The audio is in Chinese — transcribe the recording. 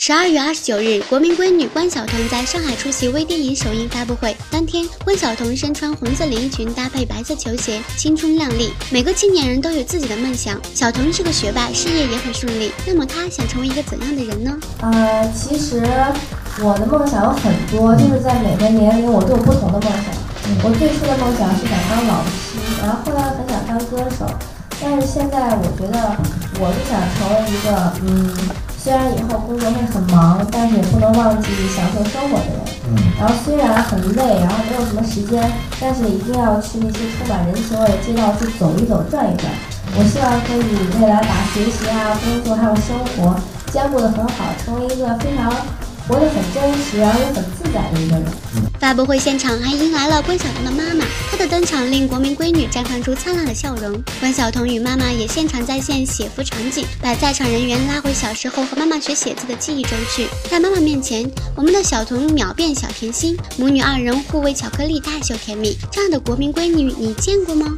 十二月二十九日，国民闺女关晓彤在上海出席微电影首映发布会。当天，关晓彤身穿红色连衣裙，搭配白色球鞋，青春靓丽。每个青年人都有自己的梦想，晓彤是个学霸，事业也很顺利。那么，她想成为一个怎样的人呢？呃，其实我的梦想有很多，就是在每个年龄我都有不同的梦想。我最初的梦想是想当老师，然后后来很想当歌手，但是现在我觉得我是想成为一个嗯。虽然以后工作会很忙，但是也不能忘记享受生活的人。嗯。然后虽然很累，然后没有什么时间，但是一定要去那些充满人情味的街道去走一走、转一转。我希望可以未来把学习啊、工作还有生活兼顾得很好，成为一个非常。活得很真实，而又很自在的一个人。发布会现场还迎来了关晓彤的妈妈，她的登场令国民闺女绽放出灿烂的笑容。关晓彤与妈妈也现场再现写符场景，把在场人员拉回小时候和妈妈学写字的记忆中去。在妈妈面前，我们的小彤秒变小甜心，母女二人互喂巧克力，大秀甜蜜。这样的国民闺女，你见过吗？